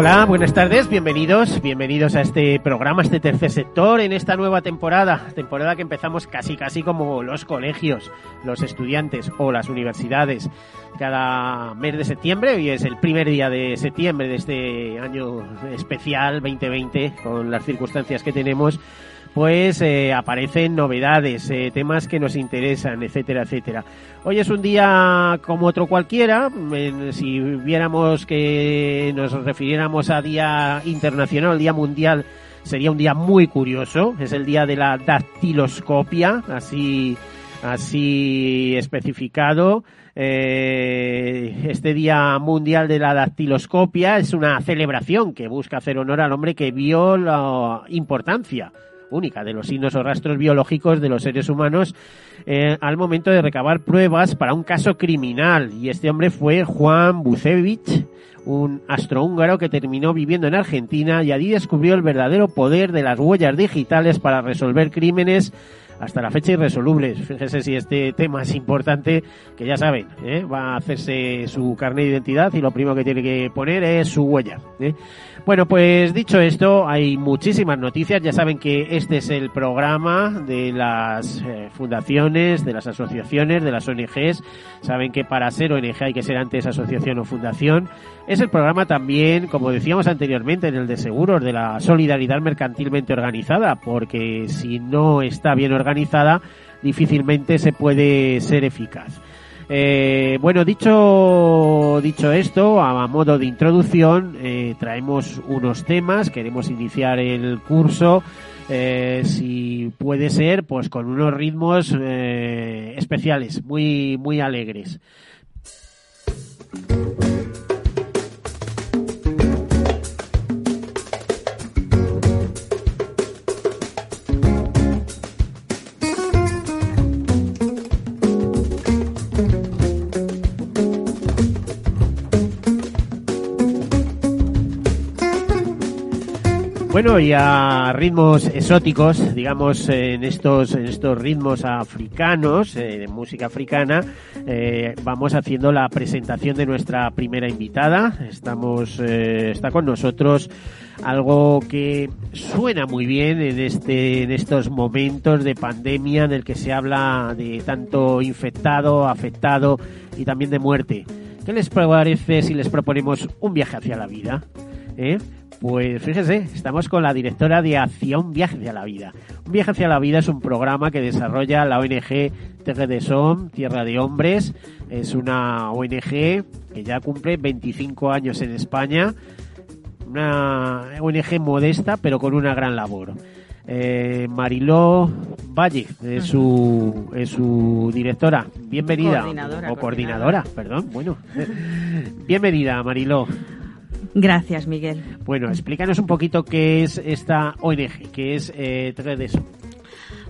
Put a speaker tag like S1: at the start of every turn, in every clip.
S1: Hola, buenas tardes, bienvenidos, bienvenidos a este programa, este tercer sector en esta nueva temporada, temporada que empezamos casi casi como los colegios, los estudiantes o las universidades. Cada mes de septiembre, hoy es el primer día de septiembre de este año especial 2020 con las circunstancias que tenemos pues eh, aparecen novedades, eh, temas que nos interesan, etcétera, etcétera. Hoy es un día como otro cualquiera, si viéramos que nos refiriéramos a Día Internacional, Día Mundial, sería un día muy curioso, es el día de la dactiloscopia, así, así especificado. Eh, este Día Mundial de la Dactiloscopia es una celebración que busca hacer honor al hombre que vio la importancia única de los signos o rastros biológicos de los seres humanos eh, al momento de recabar pruebas para un caso criminal. Y este hombre fue Juan Bucevich, un astrohúngaro que terminó viviendo en Argentina y allí descubrió el verdadero poder de las huellas digitales para resolver crímenes hasta la fecha irresolubles. Fíjese si este tema es importante, que ya saben, ¿eh? va a hacerse su carnet de identidad y lo primero que tiene que poner es su huella. ¿eh? Bueno, pues dicho esto, hay muchísimas noticias. Ya saben que este es el programa de las eh, fundaciones, de las asociaciones, de las ONGs. Saben que para ser ONG hay que ser antes asociación o fundación. Es el programa también, como decíamos anteriormente, en el de seguros, de la solidaridad mercantilmente organizada, porque si no está bien organizada, difícilmente se puede ser eficaz. Eh, bueno, dicho, dicho esto, a modo de introducción, eh, traemos unos temas, queremos iniciar el curso, eh, si puede ser, pues con unos ritmos especiales, muy, muy alegres. Bueno, y a ritmos exóticos, digamos, en estos, estos ritmos africanos, eh, de música africana, eh, vamos haciendo la presentación de nuestra primera invitada. Estamos, eh, está con nosotros algo que suena muy bien en este, en estos momentos de pandemia en el que se habla de tanto infectado, afectado y también de muerte. ¿Qué les parece si les proponemos un viaje hacia la vida? ¿Eh? Pues fíjese, estamos con la directora de Acción Viaje hacia la Vida. Un viaje hacia la vida es un programa que desarrolla la ONG Terre de Som, Tierra de Hombres. Es una ONG que ya cumple 25 años en España. Una ONG modesta, pero con una gran labor. Eh, Mariló Valle es su, es su directora. Bienvenida.
S2: Coordinadora,
S1: o coordinadora, perdón. Bueno, bienvenida, Mariló.
S2: Gracias, Miguel.
S1: Bueno, explícanos un poquito qué es esta ONG, qué es eh, Tredeso.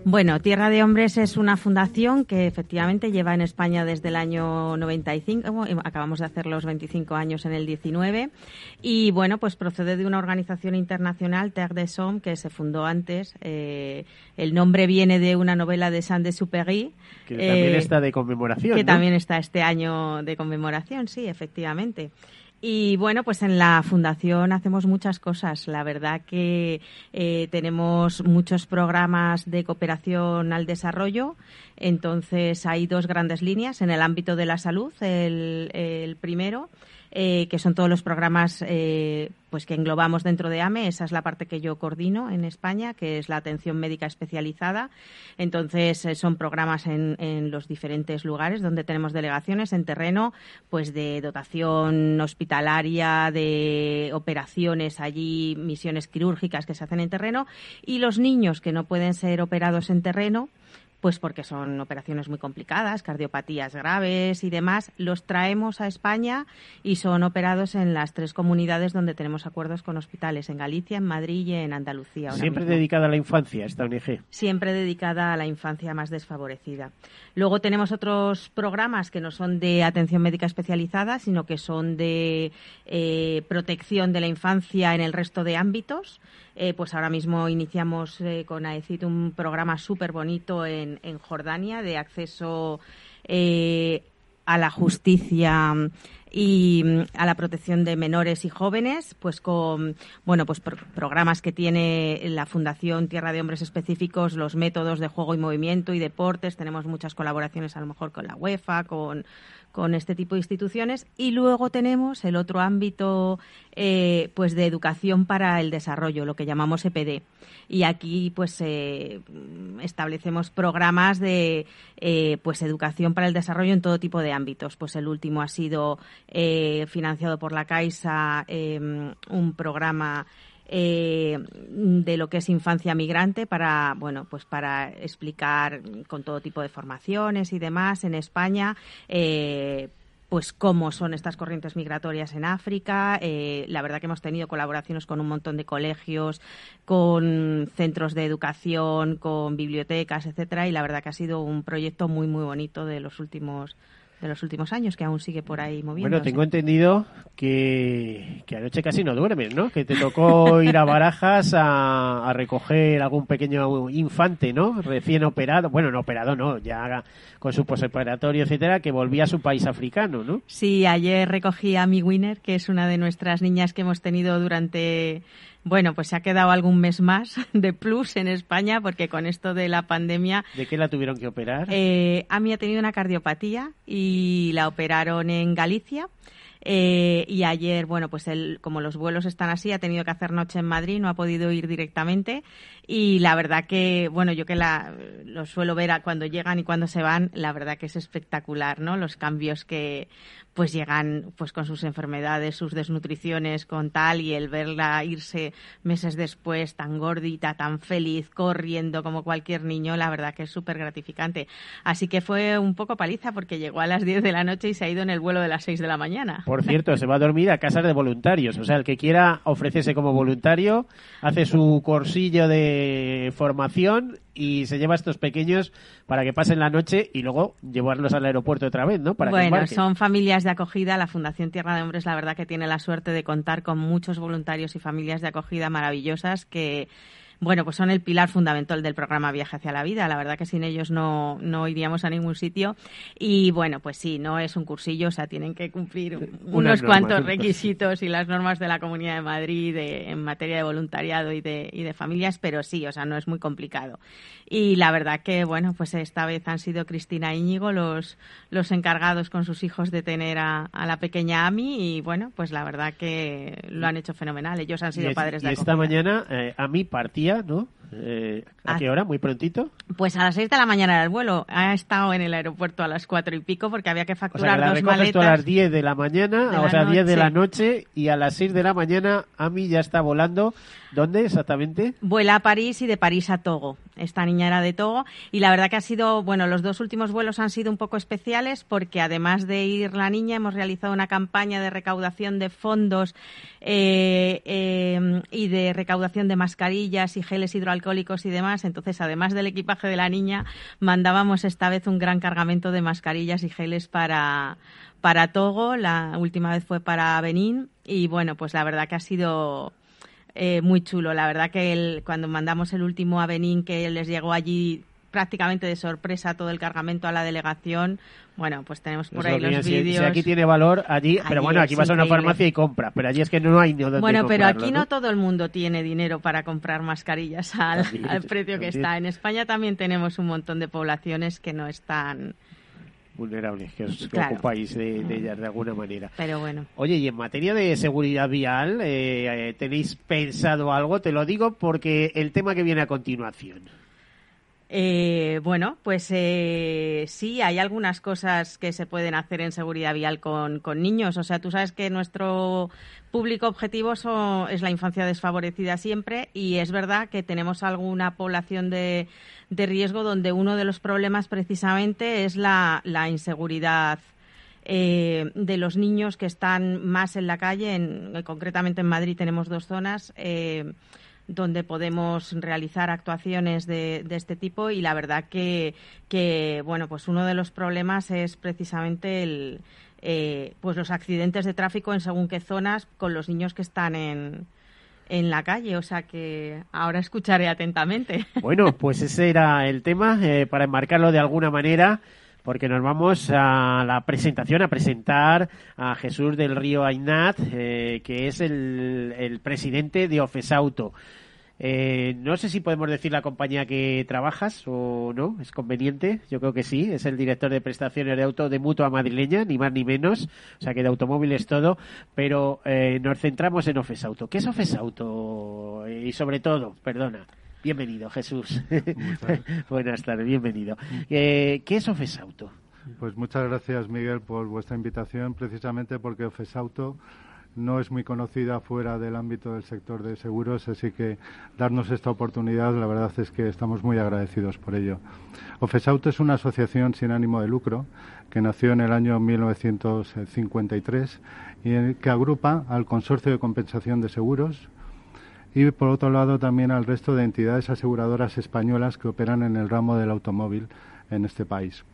S2: Bueno, Tierra de Hombres es una fundación que efectivamente lleva en España desde el año 95, acabamos de hacer los 25 años en el 19, y bueno, pues procede de una organización internacional, Terre des Hommes, que se fundó antes. Eh, el nombre viene de una novela de Saint-Exupéry.
S1: Que también
S2: eh,
S1: está de conmemoración.
S2: Que
S1: ¿no?
S2: también está este año de conmemoración, sí, efectivamente. Y bueno, pues en la fundación hacemos muchas cosas. La verdad que eh, tenemos muchos programas de cooperación al desarrollo. Entonces hay dos grandes líneas en el ámbito de la salud. El, el primero eh, que son todos los programas eh, pues que englobamos dentro de AME. Esa es la parte que yo coordino en España, que es la atención médica especializada. Entonces, eh, son programas en, en, los diferentes lugares donde tenemos delegaciones en terreno, pues de dotación hospitalaria, de operaciones allí, misiones quirúrgicas que se hacen en terreno. Y los niños que no pueden ser operados en terreno, pues porque son operaciones muy complicadas, cardiopatías graves y demás, los traemos a España y son operados en las tres comunidades donde tenemos acuerdos con hospitales, en Galicia, en Madrid y en Andalucía.
S1: Siempre dedicada a la infancia esta ONG.
S2: Siempre dedicada a la infancia más desfavorecida. Luego tenemos otros programas que no son de atención médica especializada, sino que son de eh, protección de la infancia en el resto de ámbitos. Eh, pues ahora mismo iniciamos eh, con AECIT un programa súper bonito en, en, Jordania de acceso eh, a la justicia y mm, a la protección de menores y jóvenes, pues con bueno, pues programas que tiene la Fundación Tierra de Hombres Específicos, los métodos de juego y movimiento y deportes. Tenemos muchas colaboraciones a lo mejor con la UEFA, con con este tipo de instituciones. Y luego tenemos el otro ámbito eh, pues de educación para el desarrollo lo que llamamos EPD y aquí pues eh, establecemos programas de eh, pues educación para el desarrollo en todo tipo de ámbitos. Pues el último ha sido financiado por la Caixa un programa eh, de lo que es infancia migrante para bueno pues para explicar con todo tipo de formaciones y demás en España eh, pues cómo son estas corrientes migratorias en África. Eh, la verdad que hemos tenido colaboraciones con un montón de colegios, con centros de educación, con bibliotecas, etcétera, y la verdad que ha sido un proyecto muy muy bonito de los últimos de los últimos años, que aún sigue por ahí moviendo.
S1: Bueno, tengo entendido que, que anoche casi no duermes, ¿no? Que te tocó ir a Barajas a, recoger algún pequeño infante, ¿no? Recién operado, bueno, no operado, no, ya con su posoperatorio, etcétera, que volvía a su país africano, ¿no?
S2: Sí, ayer recogí a mi Winner, que es una de nuestras niñas que hemos tenido durante bueno, pues se ha quedado algún mes más de plus en España porque con esto de la pandemia...
S1: ¿De qué la tuvieron que operar?
S2: Eh, a mí ha tenido una cardiopatía y la operaron en Galicia. Eh, y ayer, bueno, pues él, como los vuelos están así, ha tenido que hacer noche en Madrid, no ha podido ir directamente. Y la verdad que, bueno, yo que la, lo suelo ver a cuando llegan y cuando se van, la verdad que es espectacular, ¿no? Los cambios que, pues llegan pues con sus enfermedades, sus desnutriciones, con tal, y el verla irse meses después tan gordita, tan feliz, corriendo como cualquier niño, la verdad que es súper gratificante. Así que fue un poco paliza porque llegó a las 10 de la noche y se ha ido en el vuelo de las 6 de la mañana.
S1: Por cierto, se va a dormir a casas de voluntarios, o sea, el que quiera ofrecerse como voluntario, hace su cursillo de formación y se lleva a estos pequeños para que pasen la noche y luego llevarlos al aeropuerto otra vez, ¿no? Para
S2: bueno, son familias de acogida. La Fundación Tierra de Hombres, la verdad que tiene la suerte de contar con muchos voluntarios y familias de acogida maravillosas que bueno, pues son el pilar fundamental del programa Viaje hacia la Vida. La verdad que sin ellos no, no iríamos a ningún sitio. Y bueno, pues sí, no es un cursillo, o sea, tienen que cumplir unos cuantos requisitos y las normas de la Comunidad de Madrid en materia de voluntariado y de, y de familias, pero sí, o sea, no es muy complicado. Y la verdad que, bueno, pues esta vez han sido Cristina Íñigo los, los encargados con sus hijos de tener a, la pequeña Ami y, bueno, pues la verdad que lo han hecho fenomenal. Ellos han sido padres de
S1: y esta mañana eh, Ami partía ¿no? Eh, ¿A qué hora? ¿Muy prontito?
S2: Pues a las 6 de la mañana era el vuelo. Ha estado en el aeropuerto a las cuatro y pico porque había que facturar
S1: o
S2: dos maletas.
S1: a las 10 de la mañana, o sea, 10 de la noche y a las 6 de la mañana Ami ya está volando. ¿Dónde exactamente?
S2: Vuela a París y de París a Togo. Esta niña era de Togo y la verdad que ha sido, bueno, los dos últimos vuelos han sido un poco especiales porque además de ir la niña hemos realizado una campaña de recaudación de fondos eh, eh, y de recaudación de mascarillas y geles hidroalcohólicos y demás entonces, además del equipaje de la niña, mandábamos esta vez un gran cargamento de mascarillas y geles para, para Togo. La última vez fue para Benín. Y bueno, pues la verdad que ha sido eh, muy chulo. La verdad que cuando mandamos el último a Benín, que les llegó allí prácticamente de sorpresa todo el cargamento a la delegación. Bueno, pues tenemos por ahí los vídeos.
S1: Si, aquí tiene valor, allí, pero bueno, aquí vas a una farmacia y compra, pero allí es que no hay ni donde
S2: Bueno, pero aquí ¿no? todo el mundo tiene dinero para comprar mascarillas al, precio que está. En España también tenemos un montón de poblaciones que no están
S1: vulnerables que os ocupáis de, ellas de alguna manera.
S2: Pero bueno.
S1: Oye, y en materia de seguridad vial, eh, ¿tenéis pensado algo? Te lo digo porque el tema que viene a continuación.
S2: Eh, bueno, pues eh, sí, hay algunas cosas que se pueden hacer en seguridad vial con, niños. O sea, tú sabes que nuestro público objetivo es la infancia desfavorecida siempre y es verdad que tenemos alguna población de, riesgo donde uno de los problemas precisamente es la, inseguridad eh, de los niños que están más en la calle. En, concretamente en Madrid tenemos dos zonas donde podemos realizar actuaciones de, este tipo y la verdad que, que, bueno, pues uno de los problemas es precisamente el, eh, pues los accidentes de tráfico en según qué zonas con los niños que están en, en la calle, o sea que ahora escucharé atentamente.
S1: Bueno, pues ese era el tema, eh, para enmarcarlo de alguna manera, porque nos vamos a la presentación, a presentar a Jesús del Río Ainat, eh, que es el, el presidente de Ofesauto. Eh, no sé si podemos decir la compañía que trabajas o no, es conveniente, yo creo que sí, es el director de prestaciones de auto de Mutua Madrileña, ni más ni menos, o sea que de automóviles todo, pero eh, nos centramos en Ofesauto. ¿Qué es Ofesauto? Y sobre todo, perdona, bienvenido Jesús, buenas tardes, bienvenido. Eh, ¿Qué es Ofesauto?
S3: Pues muchas gracias Miguel por vuestra invitación, precisamente porque Ofesauto no es muy conocida fuera del ámbito del sector de seguros, así que darnos esta oportunidad, la verdad es que estamos muy agradecidos por ello. Ofesauto es una asociación sin ánimo de lucro que nació en el año 1953 y que agrupa al Consorcio de Compensación de Seguros, y por otro lado también al resto de entidades aseguradoras españolas que operan en el ramo del automóvil en este país.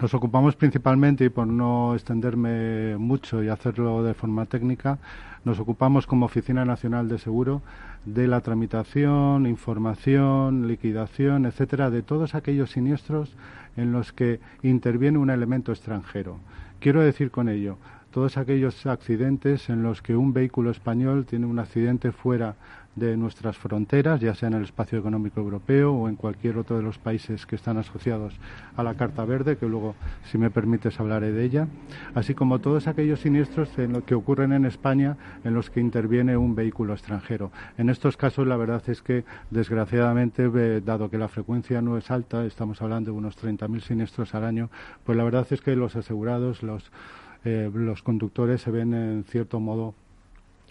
S3: Nos ocupamos principalmente, y por no extenderme mucho y hacerlo de forma técnica, nos ocupamos como Oficina Nacional de Seguro de la tramitación, información, liquidación, etcétera, de todos aquellos siniestros en los que interviene un elemento extranjero. Quiero decir con ello, todos aquellos accidentes en los que un vehículo español tiene un accidente fuera de nuestras fronteras, ya sea en el espacio económico europeo o en cualquier otro de los países que están asociados a la Carta Verde, que luego, si me permites, hablaré de ella, así como todos aquellos siniestros en lo que ocurren en España en los que interviene un vehículo extranjero. En estos casos, la verdad es que, desgraciadamente, dado que la frecuencia no es alta, estamos hablando de unos 30.000 siniestros al año, pues la verdad es que los asegurados, los, eh, los conductores se ven en cierto modo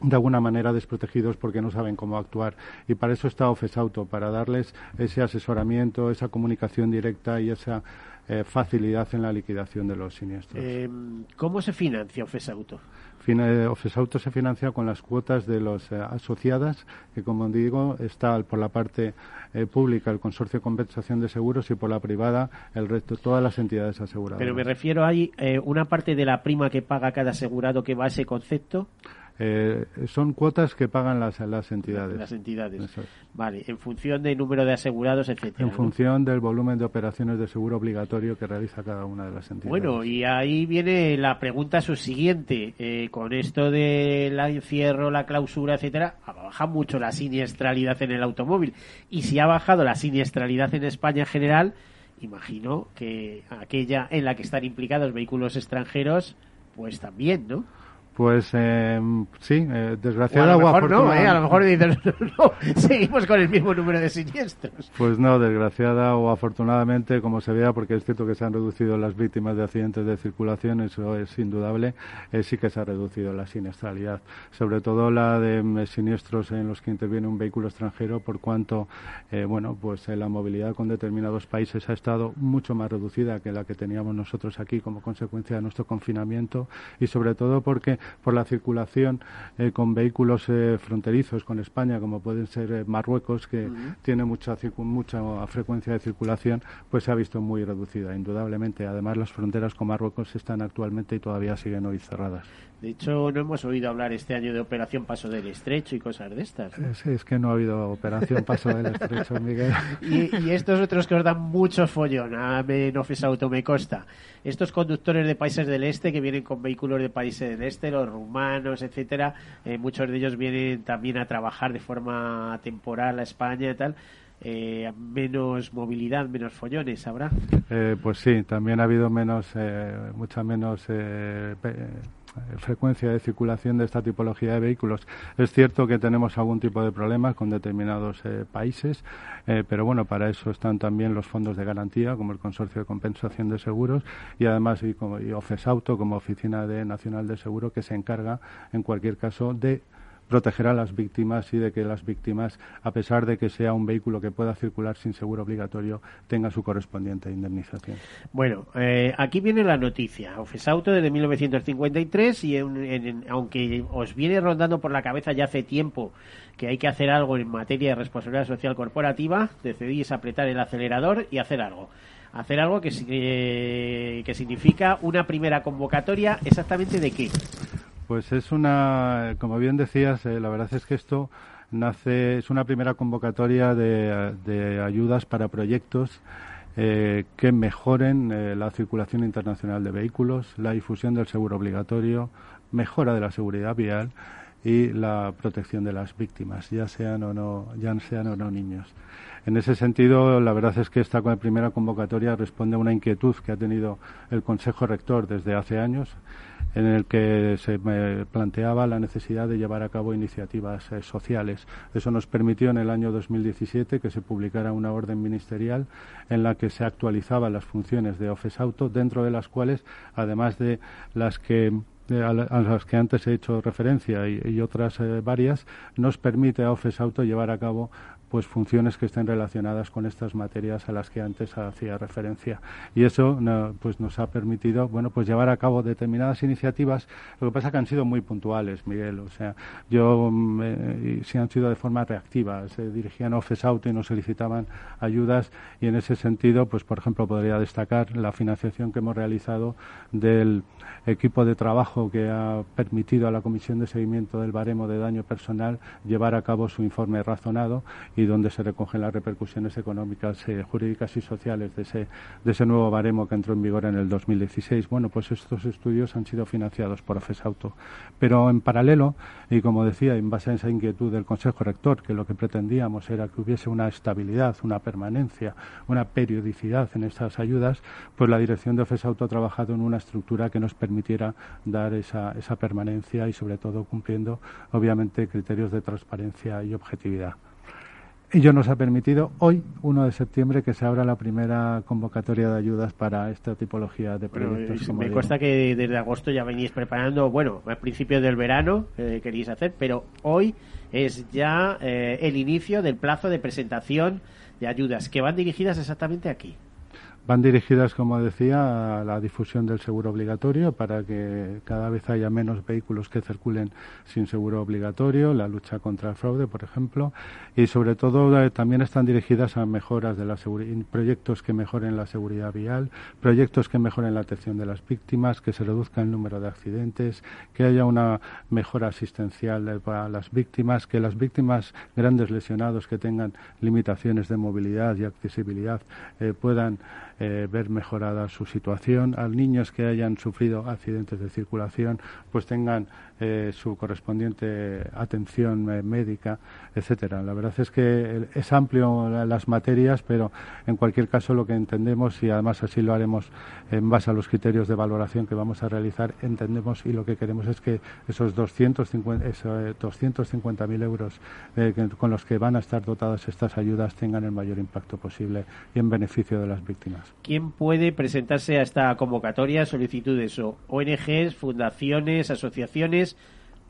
S3: de alguna manera desprotegidos porque no saben cómo actuar. Y para eso está Ofesauto, para darles ese asesoramiento, esa comunicación directa y esa eh, facilidad en la liquidación de los siniestros.
S1: Em, ¿Cómo se financia Ofesauto?
S3: Ofesauto se financia con las cuotas de las eh, asociadas, que como digo, está por la parte eh, pública el Consorcio de Compensación de Seguros y por la privada el resto, todas las entidades aseguradoras.
S1: Pero me refiero, hay una parte de la prima que paga cada asegurado que va a ese concepto.
S3: Eh, son cuotas que pagan las, las entidades.
S1: Las entidades. Vale, en función del número de asegurados, etcétera.
S3: En función del volumen de operaciones de seguro obligatorio que realiza cada una de las entidades.
S1: Bueno, y ahí viene la pregunta subsiguiente. Eh, con esto del encierro, la clausura, etcétera, baja mucho la siniestralidad en el automóvil. Y si ha bajado la siniestralidad en España en general, imagino que aquella en la que están implicados vehículos extranjeros, pues también, ¿no?
S3: Pues eh, sí, eh, desgraciadamente.
S1: a lo mejor no, ¿eh? a lo mejor dices, no, seguimos con el mismo número de siniestros.
S3: Pues no, desgraciada o afortunadamente, como se vea, porque es cierto que se han reducido las víctimas de accidentes de circulación, eso es indudable, eh, sí que se ha reducido la siniestralidad, sobre todo la de mm, siniestros en los que interviene un vehículo extranjero, por cuanto, eh, bueno, pues la movilidad con determinados países ha estado mucho más reducida que la que teníamos nosotros aquí como consecuencia de nuestro confinamiento y sobre todo porque por la circulación eh, con vehículos eh, fronterizos con España, como pueden ser eh, Marruecos, que tiene mucha, mucha frecuencia de circulación, pues se ha visto muy reducida, indudablemente. Además, las fronteras con Marruecos están actualmente y todavía siguen hoy cerradas.
S1: De hecho, no hemos oído hablar este año de Operación Paso del Estrecho y cosas de estas.
S3: Es, que no ha habido Operación Paso del Estrecho, Miguel.
S1: y, estos otros que os dan mucho follón, a Menofes Auto me costa. Estos conductores de países del este que vienen con vehículos de países del este, los rumanos, etcétera, eh, muchos de ellos vienen también a trabajar de forma temporal a España y tal. Eh, menos movilidad, menos follones, ¿habrá?
S3: Eh, pues sí, también ha habido menos, mucha menos frecuencia de circulación de esta tipología de vehículos. Es cierto que tenemos algún tipo de problema con determinados eh, países, eh, pero bueno, para eso están también los fondos de garantía, como el Consorcio de Compensación de Seguros, y además y Auto como Oficina de Nacional de Seguro, que se encarga, en cualquier caso, de proteger a las víctimas y de que las víctimas, a pesar de que sea un vehículo que pueda circular sin seguro obligatorio, tenga su correspondiente indemnización.
S1: Bueno, eh, aquí viene la noticia. Ofesauto desde 1953 y aunque os viene rondando por la cabeza ya hace tiempo que hay que hacer algo en materia de responsabilidad social corporativa, decidís apretar el acelerador y hacer algo hacer algo que, eh, que significa una primera convocatoria exactamente de qué
S3: pues es una, como bien decías, eh, la verdad es que esto nace, es una primera convocatoria de, ayudas para proyectos eh, que mejoren eh, la circulación internacional de vehículos, la difusión del seguro obligatorio, mejora de la seguridad vial y la protección de las víctimas, ya sean o no, ya sean o no niños. En ese sentido, la verdad es que esta primera convocatoria responde a una inquietud que ha tenido el Consejo Rector desde hace años en el que se planteaba la necesidad de llevar a cabo iniciativas eh, sociales. Eso nos permitió en el año 2017 que se publicara una orden ministerial en la que se actualizaban las funciones de Office Auto, dentro de las cuales, además de las que a, las que antes he hecho referencia y, otras eh, varias, nos permite a Office Auto llevar a cabo pues funciones que estén relacionadas con estas materias a las que antes hacía referencia. Y eso pues nos ha permitido bueno pues llevar a cabo determinadas iniciativas. Lo que pasa que han sido muy puntuales Miguel. O sea yo mm, si han sido de forma reactiva. Se dirigían Office Auto y nos solicitaban ayudas. Y en ese sentido pues por ejemplo podría destacar la financiación que hemos realizado del equipo de trabajo que ha permitido a la Comisión de Seguimiento del Baremo de Daño Personal llevar a cabo su informe razonado donde se recogen las repercusiones económicas, eh, jurídicas y sociales de ese, de ese nuevo baremo que entró en vigor en el 2016. Bueno, pues estos estudios han sido financiados por Auto. Pero en paralelo, y como decía, en base a esa inquietud del Consejo Rector, que lo que pretendíamos era que hubiese una estabilidad, una permanencia, una periodicidad en estas ayudas, pues la dirección de Auto ha trabajado en una estructura que nos permitiera dar esa, esa permanencia y sobre todo cumpliendo obviamente criterios de transparencia y objetividad. Ello nos ha permitido hoy, 1 de septiembre, que se abra la primera convocatoria de ayudas para esta tipología de proyectos.
S1: me cuesta que desde agosto ya venís preparando, bueno, al principio del verano eh, queréis hacer, pero hoy es ya eh, el inicio del plazo de presentación de ayudas que van dirigidas exactamente aquí.
S3: Van dirigidas, como decía, a la difusión del seguro obligatorio para que cada vez haya menos vehículos que circulen sin seguro obligatorio, la lucha contra el fraude, por ejemplo, y sobre todo eh, también están dirigidas a mejoras de la proyectos que mejoren la seguridad vial, proyectos que mejoren la atención de las víctimas, que se reduzca el número de accidentes, que haya una mejora asistencial eh, para las víctimas, que las víctimas grandes lesionados que tengan limitaciones de movilidad y accesibilidad eh, puedan eh, ver mejorada su situación. A niños que hayan sufrido accidentes de circulación, pues tengan eh, su correspondiente atención eh, médica, etcétera. La verdad es que es amplio las materias, pero en cualquier caso lo que entendemos y además así lo haremos en base a los criterios de valoración que vamos a realizar, entendemos y lo que queremos es que esos 250.000 250 euros con los que van a estar dotadas estas ayudas tengan el mayor impacto posible y en beneficio de las víctimas.
S1: ¿Quién puede presentarse a esta convocatoria, solicitudes o ONGs, fundaciones, asociaciones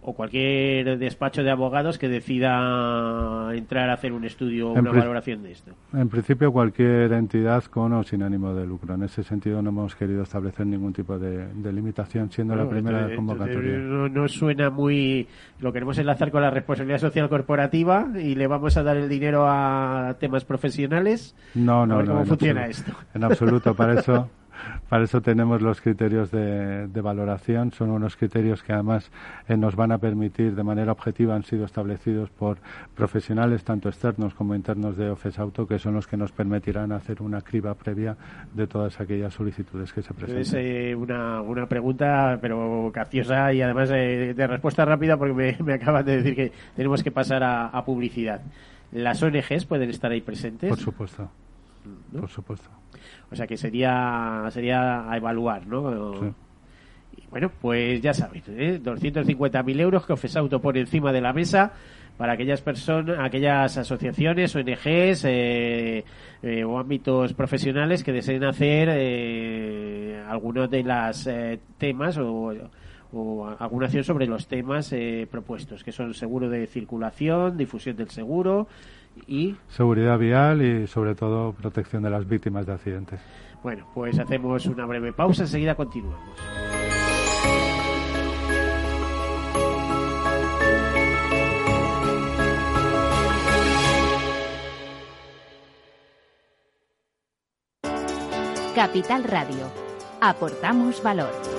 S1: o cualquier despacho de abogados que decida entrar a hacer un estudio o una valoración de esto?
S3: En principio, cualquier entidad con o sin ánimo de lucro. En ese sentido, no hemos querido establecer ningún tipo de, limitación, siendo la primera convocatoria.
S1: no, suena muy. Lo queremos enlazar con la responsabilidad social corporativa y le vamos a dar el dinero a temas profesionales.
S3: No, no,
S1: no. ¿Cómo funciona esto?
S3: En absoluto, para eso. Para eso tenemos los criterios de, valoración. Son unos criterios que además eh, nos van a permitir de manera objetiva, han sido establecidos por profesionales tanto externos como internos de OFES Auto, que son los que nos permitirán hacer una criba previa de todas aquellas solicitudes que se presenten.
S1: Es eh, una, una pregunta, pero capciosa y además eh, de respuesta rápida porque me, me acaban de decir que tenemos que pasar a, publicidad. ¿Las ONGs pueden estar ahí presentes?
S3: Por supuesto. Por supuesto.
S1: O sea que sería sería a evaluar, ¿no? bueno, pues ya sabéis, ¿eh? 250.000 euros que Ofesauto pone encima de la mesa para aquellas personas, aquellas asociaciones, ONGs eh, eh, o ámbitos profesionales que deseen hacer eh, algunos de los eh, temas o, o alguna acción sobre los temas eh, propuestos, que son seguro de circulación, difusión del seguro y
S3: Seguridad vial y sobre todo protección de las víctimas de accidentes.
S1: bueno, pues hacemos una breve pausa, enseguida continuamos.
S4: Capital Radio. Aportamos valor.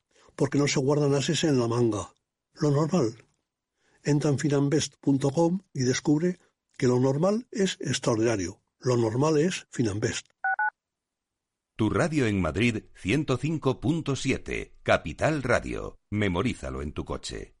S5: Porque no se guardan ases en la manga. Lo normal. Entra en finanvest.com y descubre que lo normal es extraordinario. Lo normal es Finanvest.
S6: Tu radio en Madrid 105.7, Capital Radio. Memorízalo en tu coche.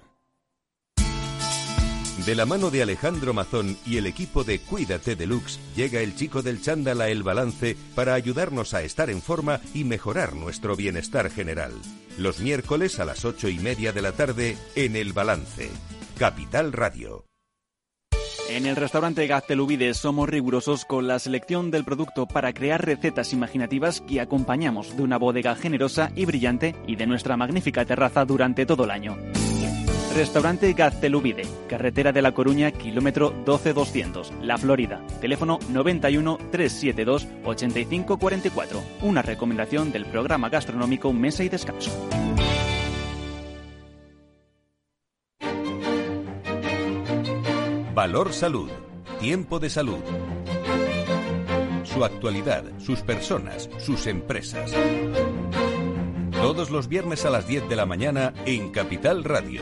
S6: De la mano de Alejandro Mazón y el equipo de Cuídate Deluxe, llega el chico del chándal a El Balance para ayudarnos a estar en forma y mejorar nuestro bienestar general. Los miércoles a las ocho y media de la tarde en El Balance. Capital Radio.
S7: En el restaurante Gaztelubides somos rigurosos con la selección del producto para crear recetas imaginativas que acompañamos de una bodega generosa y brillante y de nuestra magnífica terraza durante todo el año. Restaurante Gaztelubide, carretera de La Coruña, kilómetro 12200, La Florida. Teléfono 91 372 8544. Una recomendación del programa gastronómico Mesa y Descanso.
S6: Valor Salud. Tiempo de salud. Su actualidad, sus personas, sus empresas. Todos los viernes a las 10 de la mañana en Capital Radio,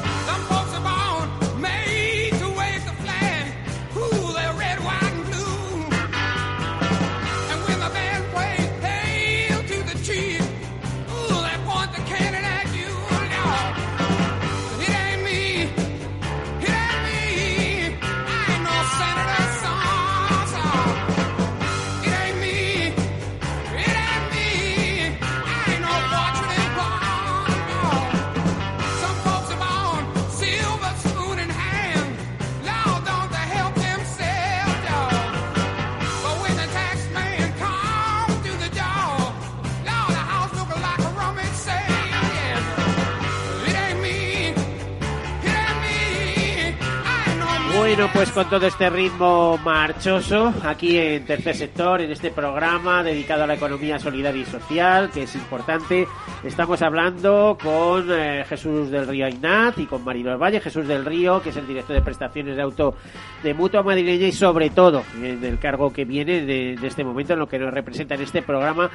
S1: Bueno, pues con todo este ritmo marchoso, aquí en Tercer Sector, en este programa dedicado a la economía solidaria y social, que es importante, estamos hablando con eh, Jesús del Río Ainat y con Marino Valle, Jesús del Río, que es el director de prestaciones de auto de Mutua Madrileña y sobre todo en el cargo que viene de, este momento en lo que nos representa en este programa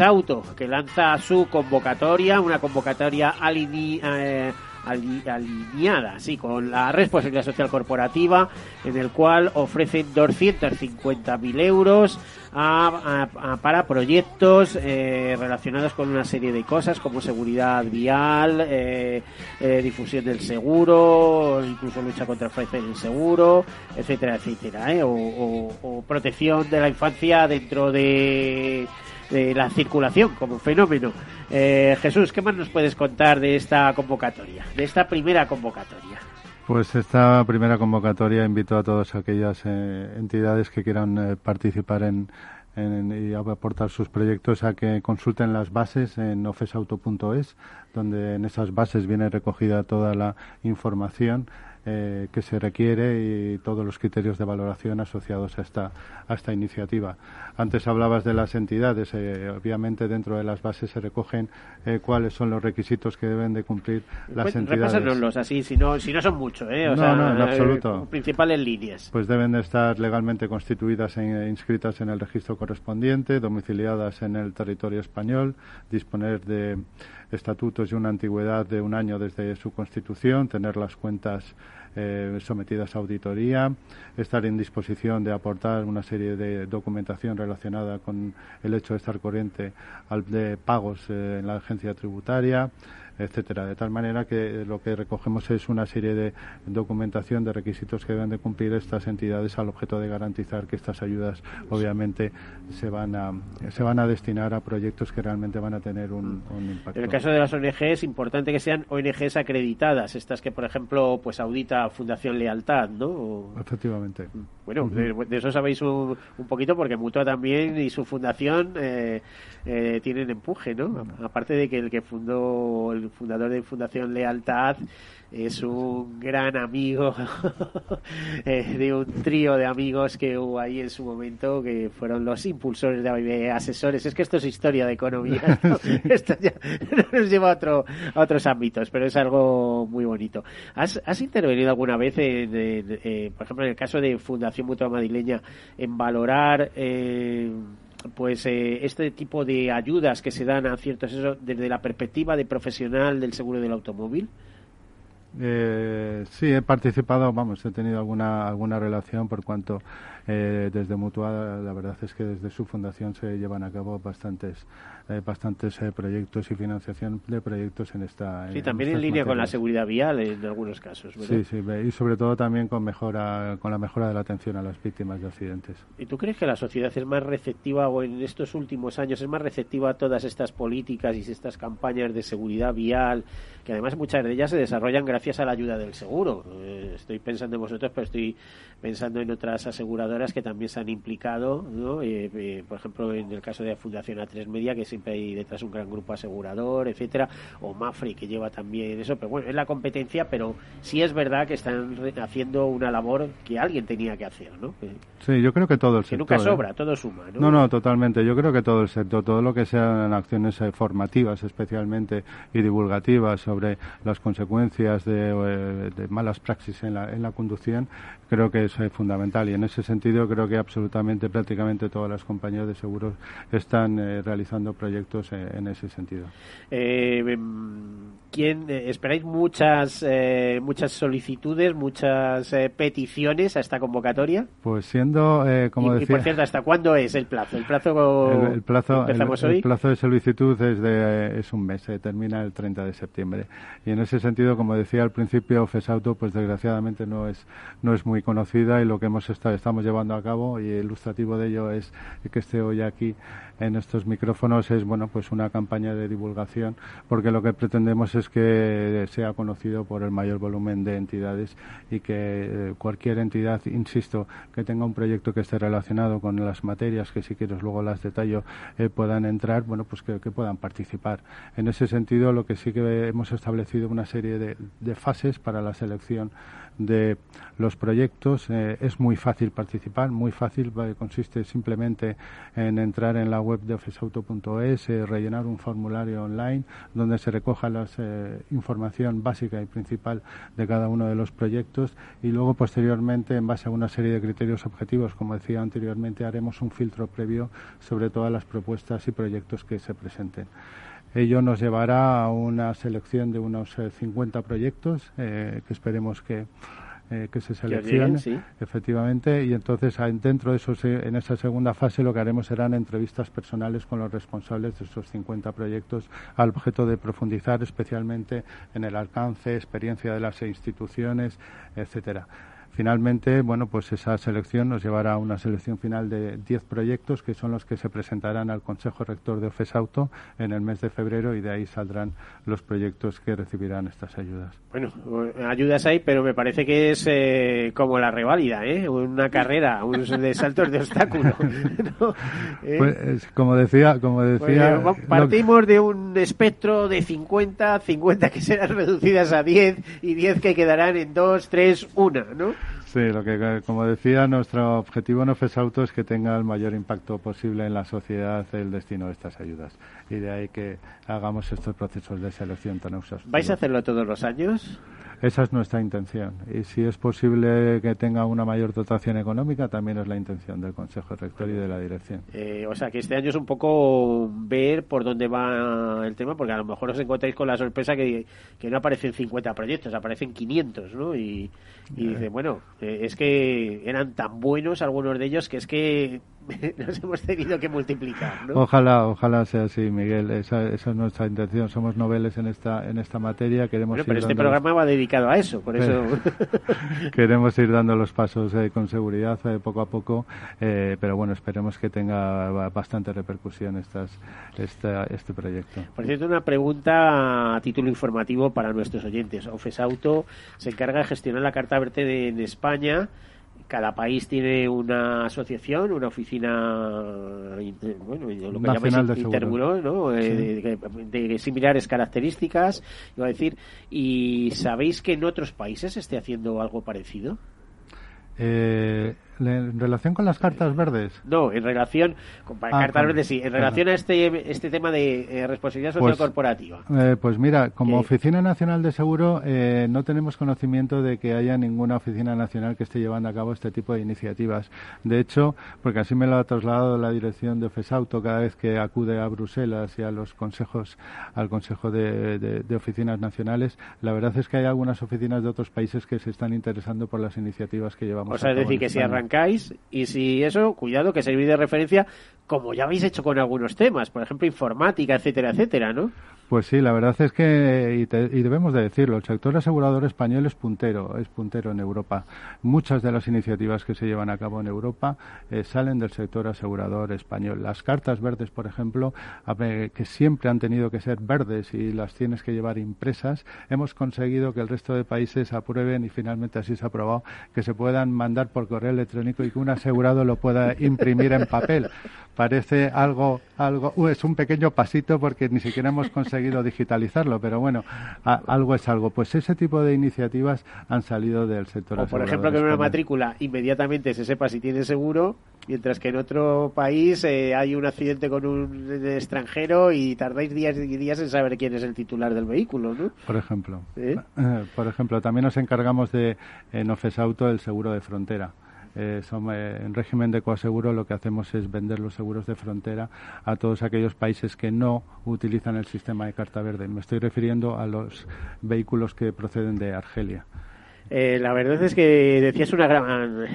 S1: Auto, que lanza su convocatoria, una convocatoria alineada. Eh, alineada, sí, con la responsabilidad social corporativa, en el cual ofrecen 250.000 euros para proyectos eh, relacionados con una serie de cosas como seguridad vial, eh, eh, difusión del seguro, incluso lucha contra el fraude del seguro, etcétera, etcétera, o protección de la infancia dentro de de la circulación como fenómeno. Eh, Jesús, ¿qué más nos puedes contar de esta convocatoria, de esta primera convocatoria?
S3: Pues esta primera convocatoria invito a todas aquellas eh, entidades que quieran eh, participar en, y aportar sus proyectos a que consulten las bases en ofesauto.es, donde en esas bases viene recogida toda la información eh, que se requiere y todos los criterios de valoración asociados a esta, a esta iniciativa. Antes hablabas de las entidades. Eh, obviamente dentro de las bases se recogen eh, cuáles son los requisitos que deben de cumplir las pues,
S1: entidades. así, si no, si no son muchos, ¿eh?
S3: no, no, en absoluto.
S1: Principales líneas.
S3: Pues deben de estar legalmente constituidas e inscritas en el registro correspondiente, domiciliadas en el territorio español, disponer de estatutos y una antigüedad de un año desde su constitución, tener las cuentas eh, sometidas a auditoría, estar en disposición de aportar una serie de documentación relacionada con el hecho de estar corriente al, de pagos eh, en la agencia tributaria, etcétera. De tal manera que lo que recogemos es una serie de documentación de requisitos que deben de cumplir estas entidades al objeto de garantizar que estas ayudas, obviamente, se van a se van a destinar a proyectos que realmente van a tener un, impacto.
S1: En el caso de las ONG es importante que sean ONGs acreditadas, estas que, por ejemplo, pues audita Fundación Lealtad, ¿no?
S3: Efectivamente.
S1: Bueno, de, eso sabéis un, poquito porque Mutua también y su fundación eh, eh, tienen empuje, ¿no? Aparte de que el que fundó el fundador de Fundación Lealtad, es un gran amigo eh, de un trío de amigos que hubo ahí en su momento que fueron los impulsores de asesores. Es que esto es historia de economía. esto ya nos lleva a, otro, a otros ámbitos, pero es algo muy bonito. ¿Has, has intervenido alguna vez, eh, por ejemplo, en el caso de Fundación Mutua Madrileña, en valorar eh, pues eh, este tipo de ayudas que se dan a ciertos eso desde la perspectiva de profesional del seguro del automóvil?
S3: Eh, sí, he participado, vamos, he tenido alguna alguna relación por cuanto eh, desde Mutua, la verdad es que desde su fundación se llevan a cabo bastantes eh, bastantes eh, proyectos y financiación de proyectos en esta.
S1: Sí, también en línea con la seguridad vial en algunos casos.
S3: Sí, sí, y sobre todo también con mejora, con la mejora de la atención a las víctimas de accidentes.
S1: ¿Y tú crees que la sociedad es más receptiva o en estos últimos años es más receptiva a todas estas políticas y estas campañas de seguridad vial, que además muchas de ellas se desarrollan gracias a la ayuda del seguro? Eh, estoy pensando en vosotros, pero estoy pensando en otras aseguradoras que también se han implicado, ¿no? por ejemplo, en el caso de la Fundación A3 Media, que siempre hay detrás un gran grupo asegurador, etcétera, o Mafre que lleva también eso, pero bueno, es la competencia, pero sí es verdad que están haciendo una labor que alguien tenía que hacer, ¿no?
S3: Sí, yo creo que todo el
S1: que
S3: sector.
S1: nunca
S3: ¿eh?
S1: sobra, todo suma, ¿no?
S3: No, no, totalmente. Yo creo que todo el sector, todo lo que sean acciones eh, formativas especialmente y divulgativas sobre las consecuencias de, eh, de malas praxis en la, en la conducción, creo que es eh, fundamental y en ese sentido creo que absolutamente prácticamente todas las compañías de seguros están eh, realizando proyectos eh, en ese sentido.
S1: Em, ¿quién, ¿Esperáis muchas muchas solicitudes, muchas peticiones a esta convocatoria?
S3: Pues siendo, como
S1: y,
S3: decía...
S1: Y por cierto, ¿hasta cuándo es el plazo? ¿El plazo,
S3: el, el plazo,
S1: empezamos
S3: el,
S1: hoy?
S3: el plazo de solicitud es, de, es un mes, termina el 30 de septiembre. Y en ese sentido, como decía al principio, FESAUTO, pues desgraciadamente no es, no es muy conocida y lo que hemos estado, estamos llevando a cabo y ilustrativo de ello es que esté hoy aquí en estos micrófonos es bueno pues una campaña de divulgación porque lo que pretendemos es que sea conocido por el mayor volumen de entidades y que eh, cualquier entidad insisto que tenga un proyecto que esté relacionado con las materias que si quieres luego las detallo eh, puedan entrar bueno pues que, puedan participar en ese sentido lo que sí que hemos establecido una serie de, fases para la selección de los proyectos. Eh, es muy fácil participar, muy fácil, consiste simplemente en entrar en la de ofesauto.es, eh, rellenar un formulario online donde se recoja la eh, información básica y principal de cada uno de los proyectos y luego posteriormente, en base a una serie de criterios objetivos, como decía anteriormente, haremos un filtro previo sobre todas las propuestas y proyectos que se presenten. Ello nos llevará a una selección de unos eh, 50 proyectos eh, que esperemos que, eh, que se seleccionen,
S1: sí.
S3: efectivamente, y entonces dentro de esos, en esa segunda fase lo que haremos serán entrevistas personales con los responsables de esos 50 proyectos al objeto de profundizar especialmente en el alcance, experiencia de las instituciones, etcétera. Finalmente, bueno, pues esa selección nos llevará a una selección final de 10 proyectos que son los que se presentarán al Consejo Rector de OFESAUTO en el mes de febrero y de ahí saldrán los proyectos que recibirán estas ayudas.
S1: Bueno, ayudas hay, pero me parece que es eh, como la reválida, ¿eh? Una carrera, un de saltos de obstáculo. ¿no?
S3: ¿Eh? Pues, como decía, como decía...
S1: Pues, partimos de un espectro de 50, 50 que serán reducidas a 10 y 10 que quedarán en 2, 3, 1, ¿no?
S3: Sí, lo que, como decía, nuestro objetivo en Auto es que tenga el mayor impacto posible en la sociedad el destino de estas ayudas. Y de ahí que hagamos estos procesos de selección tan exhaustivos.
S1: ¿Vais a hacerlo todos los años?
S3: Esa es nuestra intención. Y si es posible que tenga una mayor dotación económica, también es la intención del Consejo Rector y de la dirección.
S1: Eh, o sea, que este año es un poco ver por dónde va el tema, porque a lo mejor os encontráis con la sorpresa que, que no aparecen 50 proyectos, aparecen 500, ¿no? Y, y
S3: Eh.
S1: dice, bueno, eh, es que eran tan buenos algunos de ellos que es que nos hemos tenido que multiplicar, ¿no?
S3: Ojalá, ojalá sea así, Miguel. Esa, esa es nuestra intención. Somos noveles en esta en esta materia. Queremos
S1: bueno, pero este programa va dedicado a eso, por eso.
S3: Queremos ir dando los pasos eh, con seguridad eh, poco a poco, eh, pero bueno, esperemos que tenga ba- bastante repercusión estas, esta, este proyecto.
S1: Por cierto, una pregunta a título informativo para nuestros oyentes. Ofes Auto se encarga de gestionar la carta verde en España. Cada país tiene una asociación, una oficina, bueno, lo que
S3: Nacional
S1: llamáis ¿no? Eh, de, de similares características, iba a decir. ¿Y sabéis que en otros países se esté haciendo algo parecido?
S3: Eh, en relación con las cartas verdes,
S1: No, en relación con
S3: Ah,
S1: cartas verdes sí, en relación a este este tema de eh, responsabilidad social
S3: Pues,
S1: corporativa.
S3: Eh, pues mira, como
S1: ¿Qué?
S3: Oficina Nacional de Seguro eh, no tenemos conocimiento de que haya ninguna oficina nacional que esté llevando a cabo este tipo de iniciativas. De hecho, porque así me lo ha trasladado la dirección de FESAUTO cada vez que acude a Bruselas y a los consejos, al Consejo de, de- de Oficinas Nacionales, la verdad es que hay algunas oficinas de otros países que se están interesando por las iniciativas que llevamos
S1: O sea,
S3: a
S1: es
S3: cabo
S1: decir,
S3: en
S1: que si
S3: España.
S1: Y si eso, cuidado que servís de referencia como ya habéis hecho con algunos temas, por ejemplo, informática, etcétera, etcétera, ¿no?
S3: Pues sí, la verdad es que, y, debemos de decirlo, el sector asegurador español es puntero, es puntero en Europa. Muchas de las iniciativas que se llevan a cabo en Europa eh, salen del sector asegurador español. Las cartas verdes, por ejemplo, que siempre han tenido que ser verdes y las tienes que llevar impresas, hemos conseguido que el resto de países aprueben y finalmente así se ha aprobado que se puedan mandar por correo electrónico y que un asegurado lo pueda imprimir en papel. Parece algo, algo, uh, es un pequeño pasito porque ni siquiera hemos conseguido digitalizarlo, pero bueno, algo es algo. Pues ese tipo de iniciativas han salido del sector.
S1: O por ejemplo que en una matrícula inmediatamente se sepa si tiene seguro, mientras que en otro país eh, hay un accidente con un extranjero y tardáis días y días en saber quién es el titular del vehículo, ¿no?
S3: Por ejemplo. ¿Eh? Eh, por ejemplo, también nos encargamos de en Ofes Auto el seguro de frontera. Eh, eh, en régimen de coaseguro lo que hacemos es vender los seguros de frontera a todos aquellos países que no utilizan el sistema de carta verde. Me estoy refiriendo a los vehículos que proceden de Argelia.
S1: Eh, la verdad es que decías una gran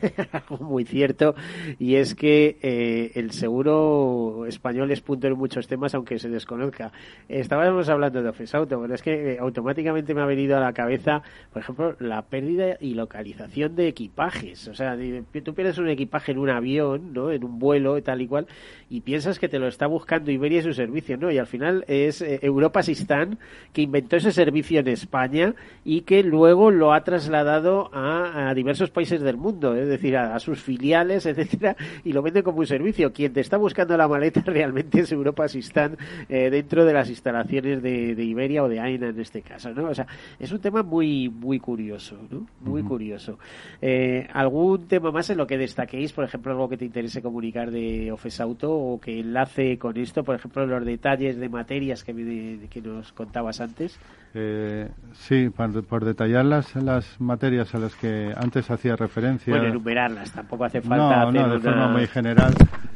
S1: muy cierto y es que eh, el seguro español es punto en muchos temas aunque se desconozca. Estábamos hablando de Office Auto, pero es que eh, automáticamente me ha venido a la cabeza, por ejemplo, la pérdida y localización de equipajes. O sea, tú pierdes un equipaje en un avión, ¿no? En un vuelo tal y cual y piensas que te lo está buscando Iberia y su servicio, ¿no? Y al final es Europa Sistán que inventó ese servicio en España y que luego lo ha trasladado a, diversos países del mundo, es decir, a, sus filiales, etcétera, y lo vende como un servicio. Quien te está buscando la maleta realmente es Europa Sistán eh, dentro de las instalaciones de, Iberia o de AINA en este caso, ¿no? O sea, es un tema muy muy curioso, ¿no? Muy curioso. Eh, ¿Algún tema más en lo que destaquéis, por ejemplo, algo que te interese comunicar de Office Auto o que enlace con esto, por ejemplo, los detalles de materias que, que nos contabas antes?
S3: Eh, sí, por, detallar las, las materias a las que antes hacía referencia.
S1: Bueno, enumerarlas, tampoco hace falta.
S3: No, no, de forma muy general,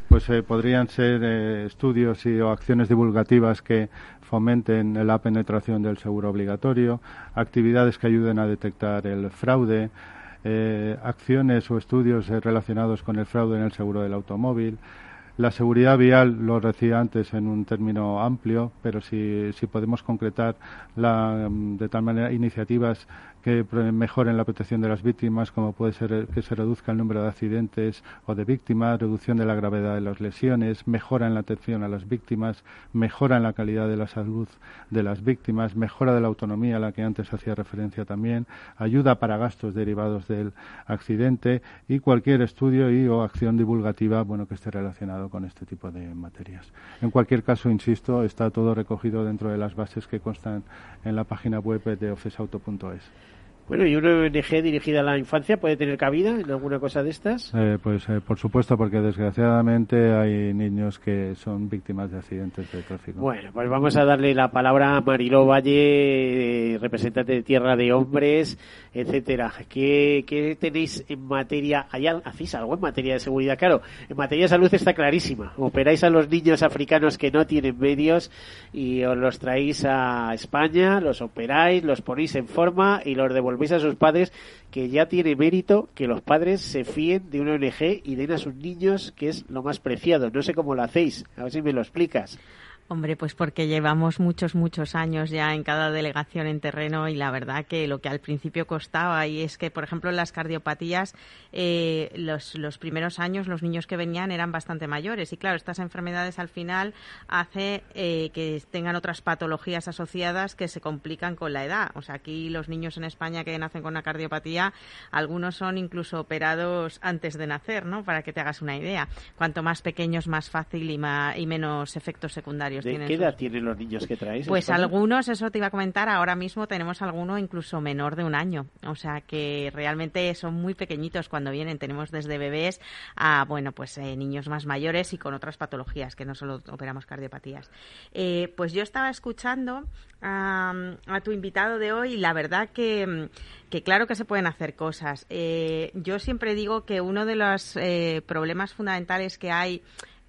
S3: pues eh, podrían ser eh, estudios y, o acciones divulgativas que fomenten la penetración del seguro obligatorio, actividades que ayuden a detectar el fraude, eh, acciones o estudios relacionados con el fraude en el seguro del automóvil, la seguridad vial lo decía antes en un término amplio, pero si, si podemos concretar la, de tal manera iniciativas que mejoren la protección de las víctimas, como puede ser que se reduzca el número de accidentes o de víctimas, reducción de la gravedad de las lesiones, mejora en la atención a las víctimas, mejora en la calidad de la salud de las víctimas, mejora de la autonomía a la que antes hacía referencia también, ayuda para gastos derivados del accidente y cualquier estudio y o acción divulgativa bueno que esté relacionado con este tipo de materias. En cualquier caso, insisto, está todo recogido dentro de las bases que constan en la página web de ofesauto.es.
S1: Bueno, ¿y una ONG dirigida a la infancia puede tener cabida en alguna cosa de estas?
S3: Eh, pues eh, por supuesto, porque desgraciadamente hay niños que son víctimas de accidentes de tráfico.
S1: Bueno, pues vamos a darle la palabra a Mariló Valle, eh, representante de Tierra de Hombres, etcétera. ¿Qué, ¿Qué, tenéis en materia? ¿Hacéis algo en materia de seguridad? Claro, en materia de salud está clarísima. Operáis a los niños africanos que no tienen medios y os los traéis a España, los operáis, los ponéis en forma y los devolvéis a sus padres que ya tiene mérito que los padres se fíen de una ONG y den a sus niños que es lo más preciado. No sé cómo lo hacéis, a ver si me lo explicas.
S2: Hombre, pues porque llevamos muchos, muchos años ya en cada delegación en terreno y la verdad que lo que al principio costaba y es que, por ejemplo, las cardiopatías, eh, los, los, primeros años los niños que venían eran bastante mayores y claro, estas enfermedades al final hace eh, que tengan otras patologías asociadas que se complican con la edad. O sea, aquí los niños en España que nacen con una cardiopatía, algunos son incluso operados antes de nacer, ¿no? Para que te hagas una idea. Cuanto más pequeños, más fácil y, más, y menos efectos secundarios
S1: ¿De qué edad tienen los niños que traéis?
S2: Pues algunos, eso te iba a comentar, ahora mismo tenemos alguno incluso menor de un año. O sea que realmente son muy pequeñitos cuando vienen. Tenemos desde bebés a, bueno, pues eh, niños más mayores y con otras patologías, que no solo operamos cardiopatías. Eh, pues yo estaba escuchando a, tu invitado de hoy y la verdad que, que, claro que se pueden hacer cosas. Eh, yo siempre digo que uno de los problemas fundamentales que hay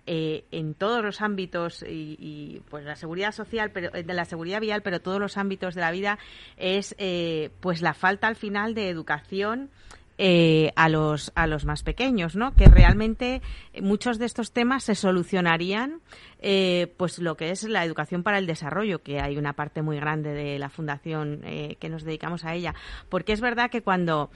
S2: eh, en todos los ámbitos y, pues la seguridad social, pero eh, de la seguridad vial, pero todos los ámbitos de la vida es eh, pues la falta al final de educación eh, a los a los más pequeños, ¿no? Que realmente muchos de estos temas se solucionarían, eh, pues lo que es la educación para el desarrollo, que hay una parte muy grande de la fundación eh, que nos dedicamos a ella, porque es verdad que cuando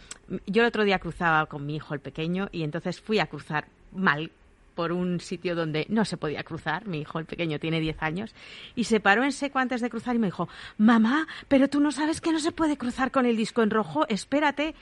S2: yo el otro día cruzaba con mi hijo el pequeño y entonces fui a cruzar mal por un sitio donde no se podía cruzar. Mi hijo, el pequeño, tiene 10 años. Y se paró en seco antes de cruzar y me dijo, mamá, pero tú no sabes que no se puede cruzar con el disco en rojo, espérate.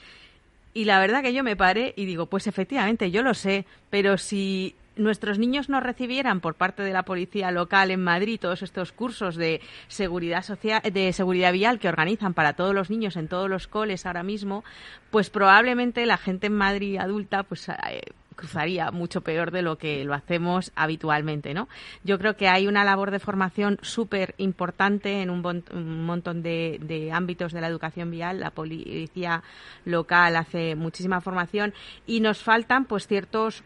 S2: Y la verdad que yo me paré y digo, pues efectivamente, yo lo sé, pero si nuestros niños no recibieran por parte de la policía local en Madrid todos estos cursos de seguridad social, de seguridad vial que organizan para todos los niños en todos los coles ahora mismo, pues probablemente la gente en Madrid adulta pues eh, cruzaría mucho peor de lo que lo hacemos habitualmente, ¿no? Yo creo que hay una labor de formación súper importante en un, montón de, ámbitos de la educación vial. La policía local hace muchísima formación y nos faltan, pues, ciertos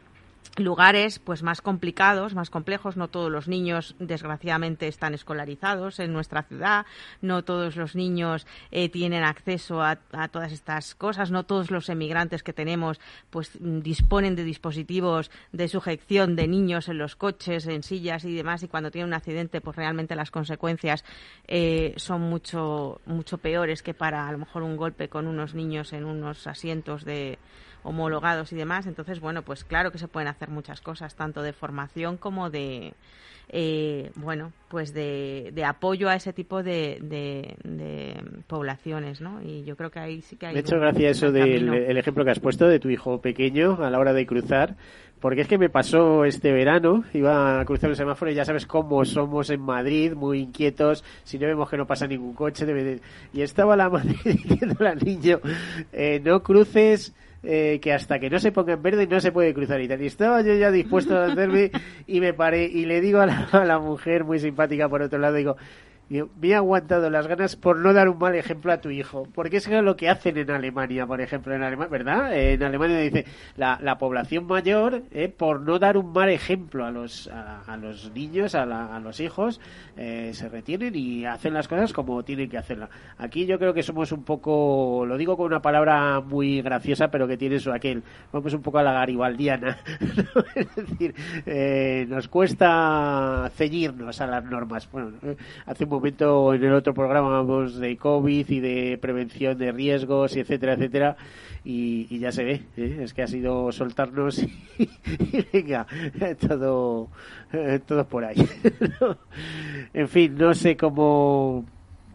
S2: lugares pues más complicados, más complejos. No todos los niños, desgraciadamente, están escolarizados en nuestra ciudad. No todos los niños eh, tienen acceso a, todas estas cosas. No todos los emigrantes que tenemos pues disponen de dispositivos de sujeción de niños en los coches, en sillas y demás. Y cuando tienen un accidente, pues realmente las consecuencias eh, son mucho mucho peores que para a lo mejor un golpe con unos niños en unos asientos de homologados y demás. Entonces, bueno, pues claro que se pueden hacer muchas cosas, tanto de formación como de, eh, bueno, pues de, de, apoyo a ese tipo de, de, poblaciones, ¿no? Y yo creo que ahí sí que hay...
S1: De hecho, gracias a eso del el ejemplo que has puesto de tu hijo pequeño a la hora de cruzar, porque es que me pasó este verano, iba a cruzar el semáforo y ya sabes cómo somos en Madrid, muy inquietos, si no vemos que no pasa ningún coche, debe y estaba la madre diciendo al niño, eh, no cruces eh, que hasta que no se ponga en verde no se puede cruzar y estaba yo ya dispuesto a hacerme y me paré y le digo a la mujer muy simpática por otro lado, digo, me he aguantado las ganas por no dar un mal ejemplo a tu hijo. Porque es lo que hacen en Alemania, por ejemplo, en Alemania, ¿verdad? En Alemania dice la, la población mayor, eh, por no dar un mal ejemplo a los, a, los niños, a, a los hijos, eh, se retienen y hacen las cosas como tienen que hacerlas. Aquí yo creo que somos un poco, lo digo con una palabra muy graciosa, pero que tiene su aquel. Vamos un poco a la garibaldiana. es decir, eh, nos cuesta ceñirnos a las normas. Bueno, hace momento en el otro programa hablamos de COVID y de prevención de riesgos y etcétera, etcétera. Y, ya se ve, ¿eh? es que ha sido soltarnos y, venga, todo, eh, todo por ahí. en fin, no sé cómo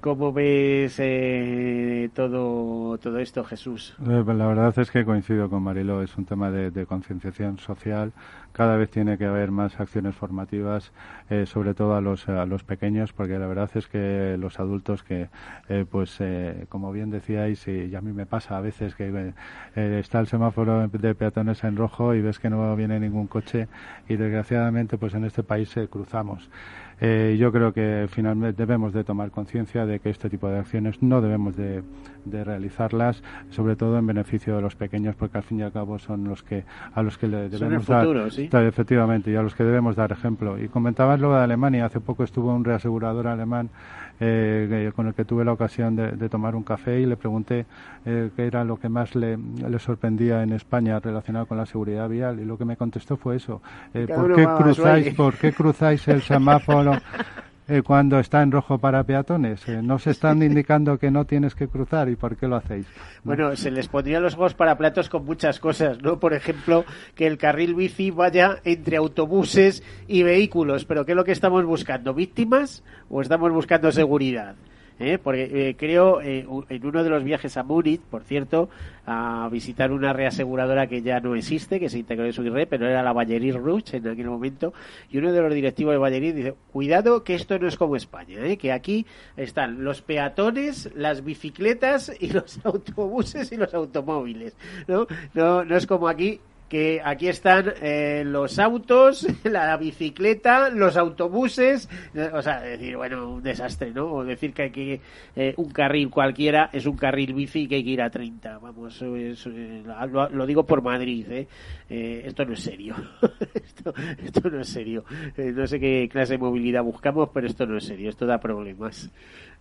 S1: ¿Cómo ves eh, todo, todo esto, Jesús?
S3: La verdad es que coincido con Marilo, es un tema de, de concienciación social cada vez tiene que haber más acciones formativas, eh, sobre todo a los, a los pequeños, porque la verdad es que los adultos que, eh, pues, eh, como bien decíais, y a mí me pasa a veces que está el semáforo de peatones en rojo y ves que no viene ningún coche y desgraciadamente, pues en este país cruzamos. Eh, yo creo que finalmente debemos de tomar conciencia de que este tipo de acciones no debemos de, realizarlas, sobre todo en beneficio de los pequeños, porque al fin y al cabo son los que a los que le debemos dar efectivamente y a los que debemos dar ejemplo. Y comentabas lo de Alemania. Hace poco estuvo un reasegurador alemán eh, con el que tuve la ocasión de, tomar un café y le pregunté eh, qué era lo que más le, sorprendía en España relacionado con la seguridad vial y lo que me contestó fue eso. Eh, ¿por, qué cruzáis, ¿Por qué cruzáis el semáforo? Eh, cuando está en rojo para peatones. Eh, no se están indicando que no tienes que cruzar y por qué lo hacéis.
S1: Bueno, se les pondría los ojos para platos con muchas cosas, ¿no? Por ejemplo, que el carril bici vaya entre autobuses y vehículos. Pero ¿qué es lo que estamos buscando? ¿Víctimas o estamos buscando seguridad? ¿Eh? porque eh, creo eh, en uno de los viajes a Múnich, por cierto, a visitar una reaseguradora que ya no existe, que se integró en su red, pero era la Ballerí Rouge en aquel momento, y uno de los directivos de Ballerí dice, cuidado que esto no es como España, que aquí están los peatones, las bicicletas y los autobuses y los automóviles, ¿no? No, no es como aquí que aquí están eh, los autos, la bicicleta, los autobuses, eh, o sea, decir, bueno, un desastre, ¿no? O decir que hay que eh, un carril cualquiera es un carril bici que hay que ir a 30, vamos, lo, digo por Madrid, ¿eh? esto no es serio, esto, esto, no es serio, no sé qué clase de movilidad buscamos, pero esto no es serio, esto da problemas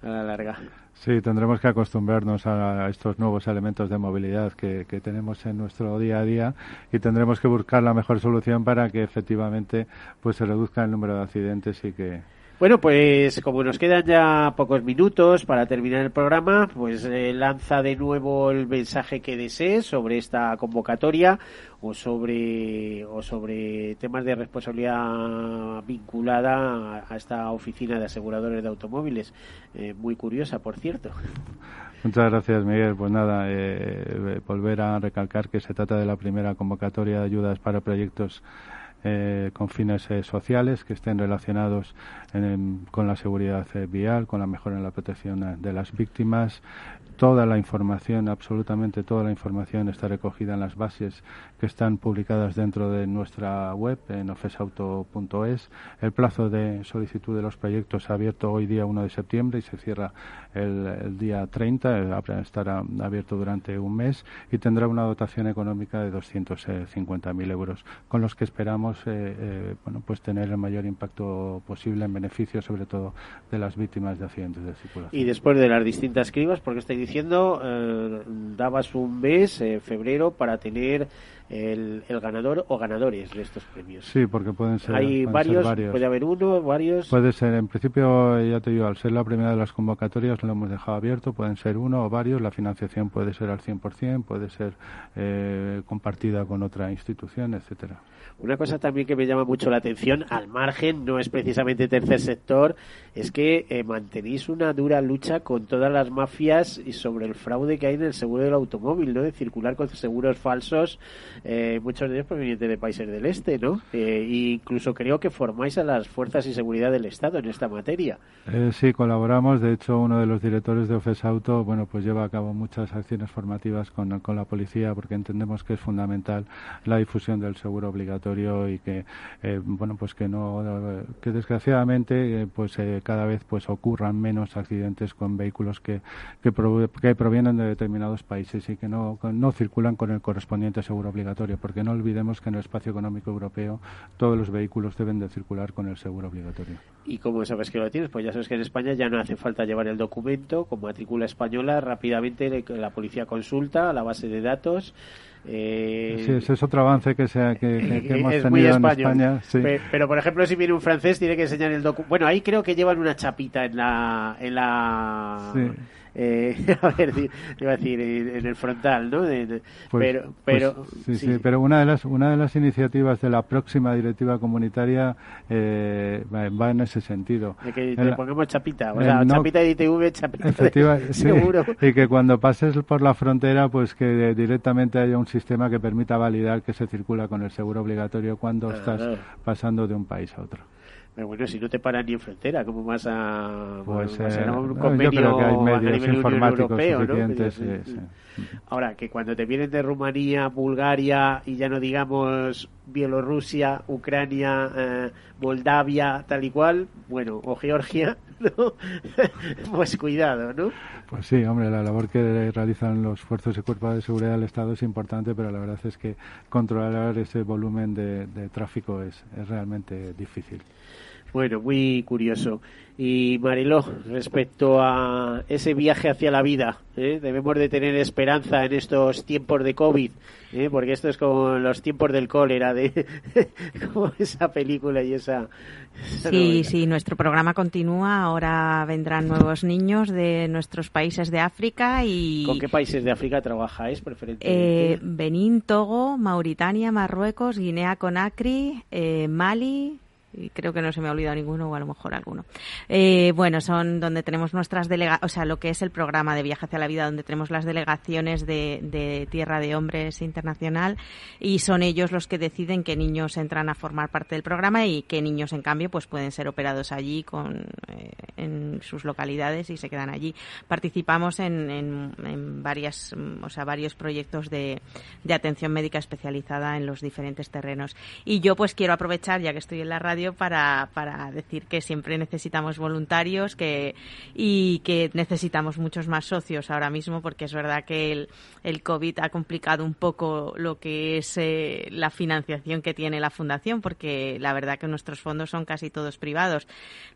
S1: a la larga.
S3: Sí, tendremos que acostumbrarnos a estos nuevos elementos de movilidad que, tenemos en nuestro día a día y tendremos que buscar la mejor solución para que efectivamente pues se reduzca el número de accidentes y que
S1: bueno, pues como nos quedan ya pocos minutos para terminar el programa, pues eh, lanza de nuevo el mensaje que desees sobre esta convocatoria o sobre o sobre temas de responsabilidad vinculada a, esta oficina de aseguradores de automóviles. Eh, muy curiosa, por cierto.
S3: Muchas gracias, Miguel. Pues nada, eh, volver a recalcar que se trata de la primera convocatoria de ayudas para proyectos eh, con fines eh, sociales que estén relacionados con la seguridad eh, vial, con la mejora en la protección de las víctimas, Toda la información, absolutamente toda la información está recogida en las bases que están publicadas dentro de nuestra web en ofesauto.es. El plazo de solicitud de los proyectos ha abierto hoy día 1 de septiembre y se cierra el, día 30. Estará abierto durante un mes y tendrá una dotación económica de 250.000 euros, con los que esperamos eh, eh, bueno, pues tener el mayor impacto posible en beneficio, sobre todo de las víctimas de accidentes de circulación.
S1: Y después de las distintas cribas, porque estáis diciendo, eh, dabas un mes, eh, febrero, para tener el, ganador o ganadores de estos premios.
S3: Sí, porque pueden ser,
S1: Hay varios, puede haber uno, varios.
S3: Puede ser, en principio, ya te digo, al ser la primera de las convocatorias lo hemos dejado abierto, pueden ser uno o varios, la financiación puede ser al 100%, puede ser eh, compartida con otra institución, etcétera.
S1: Una cosa también que me llama mucho la atención, al margen, no es precisamente tercer sector, es que eh, mantenéis una dura lucha con todas las mafias y sobre el fraude que hay en el seguro del automóvil, ¿no? De circular con seguros falsos, eh, muchos de ellos provenientes de países del este, ¿no? Eh, incluso creo que formáis a las fuerzas y seguridad del Estado en esta materia.
S3: sí, colaboramos. De hecho, uno de los directores de Ofes Auto, bueno, pues lleva a cabo muchas acciones formativas con, la policía porque entendemos que es fundamental la difusión del seguro obligatorio y que eh, bueno pues que no que desgraciadamente eh, pues eh, cada vez pues ocurran menos accidentes con vehículos que que, provienen de determinados países y que no no circulan con el correspondiente seguro obligatorio porque no olvidemos que en el espacio económico europeo todos los vehículos deben de circular con el seguro obligatorio
S1: y como sabes que lo tienes pues ya sabes que en España ya no hace falta llevar el documento con matrícula española rápidamente la policía consulta la base de datos
S3: eh, sí, ese es otro avance que, sea, que, hemos tenido en España.
S1: Pero, por ejemplo, si viene un francés, tiene que enseñar el documento. Bueno, ahí creo que llevan una chapita en la. En la eh, a ver, iba a decir en el frontal, ¿no? Pues, pero, pero
S3: pues, sí, sí, pero una de las una de las iniciativas de la próxima directiva comunitaria eh, va en ese sentido.
S1: De que le pongamos chapita, o sea, chapita de ITV, chapita de,
S3: seguro. Y que cuando pases por la frontera, pues que directamente haya un sistema que permita validar que se circula con el seguro obligatorio cuando estás pasando de un país a otro.
S1: Pero bueno, si no te paran ni en frontera, ¿cómo vas a,
S3: pues, un convenio yo creo que hay medios informáticos europeo, suficientes,
S1: Ahora, que cuando te vienen de Rumanía, Bulgaria y ya no digamos Bielorrusia, Ucrania, eh, Moldavia, tal y cual, bueno, o Georgia, ¿no? pues cuidado, ¿no?
S3: Pues sí, hombre, la labor que realizan los fuerzas y cuerpos de seguridad del Estado es importante, pero la verdad es que controlar ese volumen de, de tráfico es, es realmente difícil.
S1: Bueno, muy curioso. Y Mariló, respecto a ese viaje hacia la vida, ¿eh? debemos de tener esperanza en estos tiempos de COVID, ¿eh? porque esto es como los tiempos del cólera, de como esa película y esa...
S2: sí, sí, nuestro programa continúa. Ahora vendrán nuevos niños de nuestros países de África y...
S1: ¿Con qué países de África trabajáis preferentemente?
S2: Eh, Benín, Togo, Mauritania, Marruecos, Guinea-Conakry, Mali y creo que no se me ha olvidado ninguno o a lo mejor alguno. Eh, bueno, son donde tenemos nuestras delegaciones, o sea, lo que es el programa de viaje hacia la vida, donde tenemos las delegaciones de, Tierra de Hombres Internacional y son ellos los que deciden qué niños entran a formar parte del programa y qué niños, en cambio, pues pueden ser operados allí con, eh, en sus localidades y se quedan allí. Participamos en, en, en varias, o sea, varios proyectos de, de atención médica especializada en los diferentes terrenos. Y yo pues quiero aprovechar, ya que estoy en la radio, para, para decir que siempre necesitamos voluntarios que, y que necesitamos muchos más socios ahora mismo, porque es verdad que el, el COVID ha complicado un poco lo que es eh, la financiación que tiene la Fundación, porque la verdad que nuestros fondos son casi todos privados.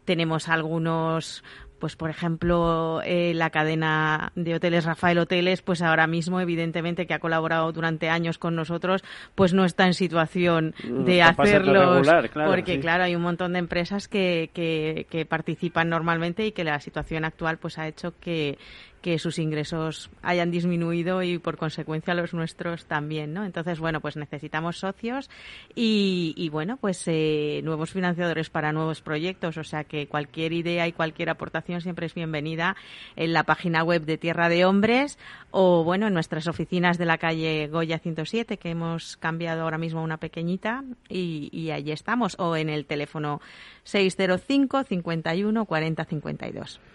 S2: Tenemos algunos pues por ejemplo eh, la cadena de hoteles Rafael Hoteles pues ahora mismo evidentemente que ha colaborado durante años con nosotros pues no está en situación mm, de hacerlo porque claro hay un montón de empresas que, que, que participan normalmente y que la situación actual pues ha hecho que, que sus ingresos hayan disminuido y por consecuencia los nuestros también, ¿no? Entonces, bueno, pues necesitamos socios y, bueno, pues eh, nuevos financiadores para nuevos proyectos, o sea que cualquier idea y cualquier aportación siempre es bienvenida en la página web de Tierra de Hombres o, bueno, en nuestras oficinas de la calle Goya 107, que hemos cambiado ahora mismo a una pequeñita y, y allí estamos, o en el teléfono 605 51 40 52.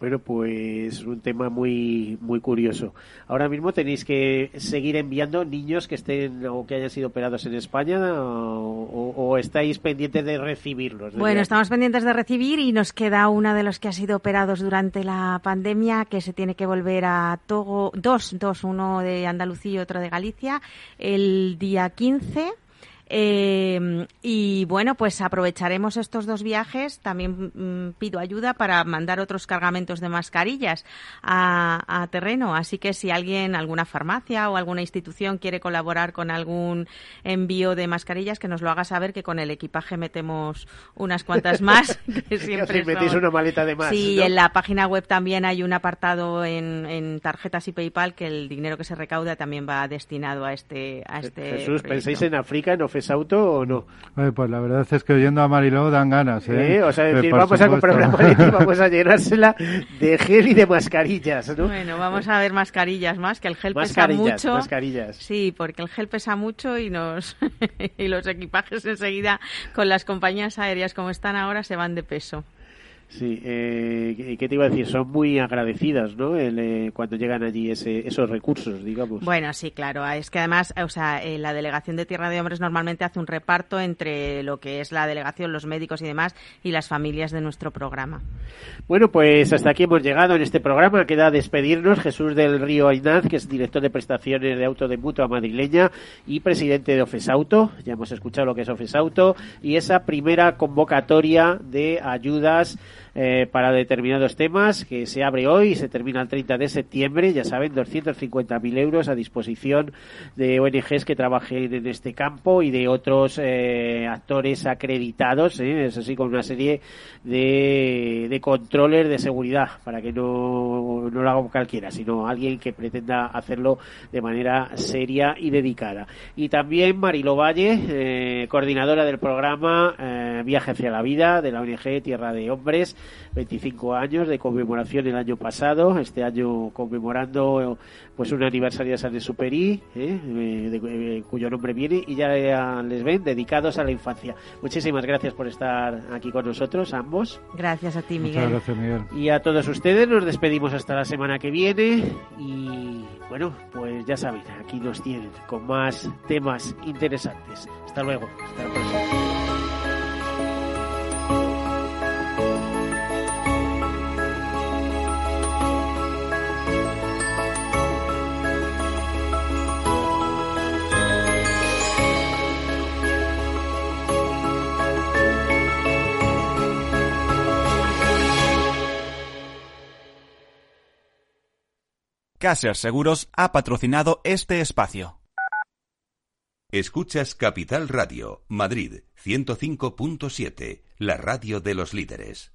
S1: Bueno, pues un tema muy muy curioso. Ahora mismo tenéis que seguir enviando niños que estén o que hayan sido operados en España o, estáis pendientes de recibirlos.
S2: Bueno, estamos pendientes de recibir y nos queda uno de los que ha sido operados durante la pandemia que se tiene que volver a Togo, dos, dos, uno de Andalucía y otro de Galicia, el día 15 eh, y bueno, pues aprovecharemos estos dos viajes. También mm, pido ayuda para mandar otros cargamentos de mascarillas a, terreno. Así que si alguien, alguna farmacia o alguna institución quiere colaborar con algún envío de mascarillas, que nos lo haga saber que con el equipaje metemos unas cuantas más.
S1: que siempre metéis una maleta de más.
S2: Sí, en la página web también hay un apartado en, tarjetas y PayPal que el dinero que se recauda también va destinado a este. A este
S1: Jesús, ¿pensáis en África, en auto o no?
S3: pues la verdad es que oyendo a Mariló dan ganas. ¿eh?
S1: O sea, decir, vamos a comprar una maleta y vamos a llenársela de gel y de mascarillas, ¿no?
S2: Bueno, vamos a ver mascarillas más, que el gel pesa mucho.
S1: Mascarillas.
S2: Sí, porque el gel pesa mucho y nos y los equipajes enseguida con las compañías aéreas como están ahora se van de peso.
S1: Sí, eh, ¿qué te iba a decir? Son muy agradecidas, ¿no? Eh, cuando llegan allí ese, esos recursos, digamos.
S2: Bueno, sí, claro. Es que además, o sea, eh, la delegación de Tierra de Hombres normalmente hace un reparto entre lo que es la delegación, los médicos y demás, y las familias de nuestro programa.
S1: Bueno, pues hasta aquí hemos llegado en este programa. Queda despedirnos Jesús del Río Ainaz, que es director de prestaciones de auto de mutua madrileña y presidente de Ofesauto. Ya hemos escuchado lo que es Ofesauto y esa primera convocatoria de ayudas eh, para determinados temas que se abre hoy y se termina el 30 de septiembre. Ya saben, 250.000 euros a disposición de ONGs que trabajen en este campo y de otros eh, actores acreditados. ¿eh? Es así, con una serie de, de controles de seguridad para que no, no lo haga cualquiera, sino alguien que pretenda hacerlo de manera seria y dedicada. Y también Marilo Valle, coordinadora del programa Viaje hacia la Vida de la ONG Tierra de Hombres 25 años de conmemoración el año pasado, este año conmemorando pues un aniversario de San Exupéry, ¿eh? Eh, cuyo nombre viene, y ya les ven dedicados a la infancia. Muchísimas gracias por estar aquí con nosotros, ambos.
S2: Gracias a ti, Miguel.
S3: gracias, Miguel.
S1: Y a todos ustedes nos despedimos hasta la semana que viene y bueno, pues ya saben, aquí nos tienen con más temas interesantes. Hasta luego, hasta la próxima.
S7: Caser Seguros ha patrocinado este espacio.
S6: Escuchas Capital Radio, Madrid 105.7, la radio de los líderes.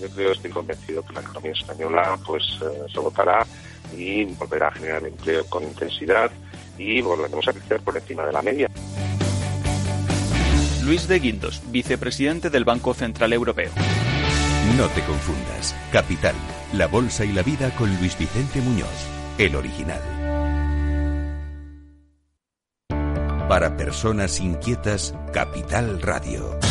S8: yo creo, estoy convencido que la economía española pues eh, se votará y volverá a generar empleo con intensidad y volveremos a crecer por encima de la media.
S7: Luis de Guindos, vicepresidente del Banco Central Europeo.
S6: No te confundas. Capital, la bolsa y la vida con Luis Vicente Muñoz, el original. Para personas inquietas, Capital Radio.